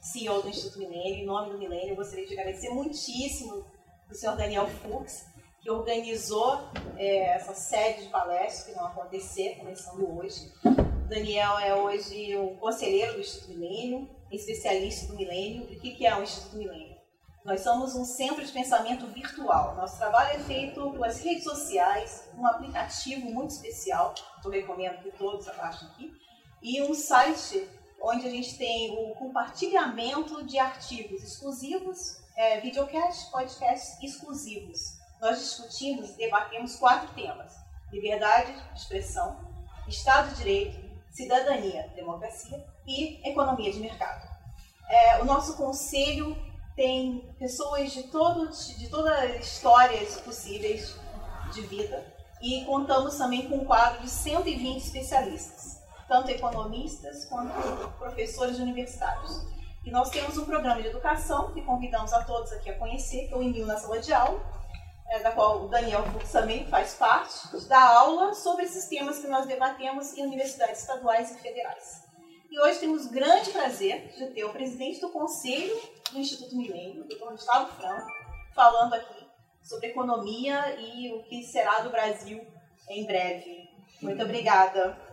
CEO do Instituto Milênio, em nome do Milênio, eu gostaria de agradecer muitíssimo o senhor Daniel Fux, que organizou é, essa série de palestras que vão acontecer, começando hoje. O Daniel é hoje o conselheiro do Instituto Milênio, especialista do Milênio. E o que é o Instituto Milênio? Nós somos um centro de pensamento virtual. Nosso trabalho é feito pelas redes sociais, um aplicativo muito especial, que eu recomendo que todos abaixem aqui, e um site onde a gente tem o compartilhamento de artigos exclusivos, é, videocast, podcasts exclusivos. Nós discutimos e debatemos quatro temas: liberdade de expressão, Estado de Direito, cidadania, democracia e economia de mercado. É, o nosso conselho tem pessoas de, todo, de todas as histórias possíveis de vida e contamos também com um quadro de 120 especialistas, tanto economistas quanto professores universitários. E nós temos um programa de educação que convidamos a todos aqui a conhecer, que é o Emil na Sala de Aula, é, da qual o Daniel Fux também faz parte, da aula sobre esses temas que nós debatemos em universidades estaduais e federais. E hoje temos grande prazer de ter o presidente do Conselho do Instituto Milênio, o Dr. Gustavo Franco, falando aqui sobre economia e o que será do Brasil em breve. Muito obrigada.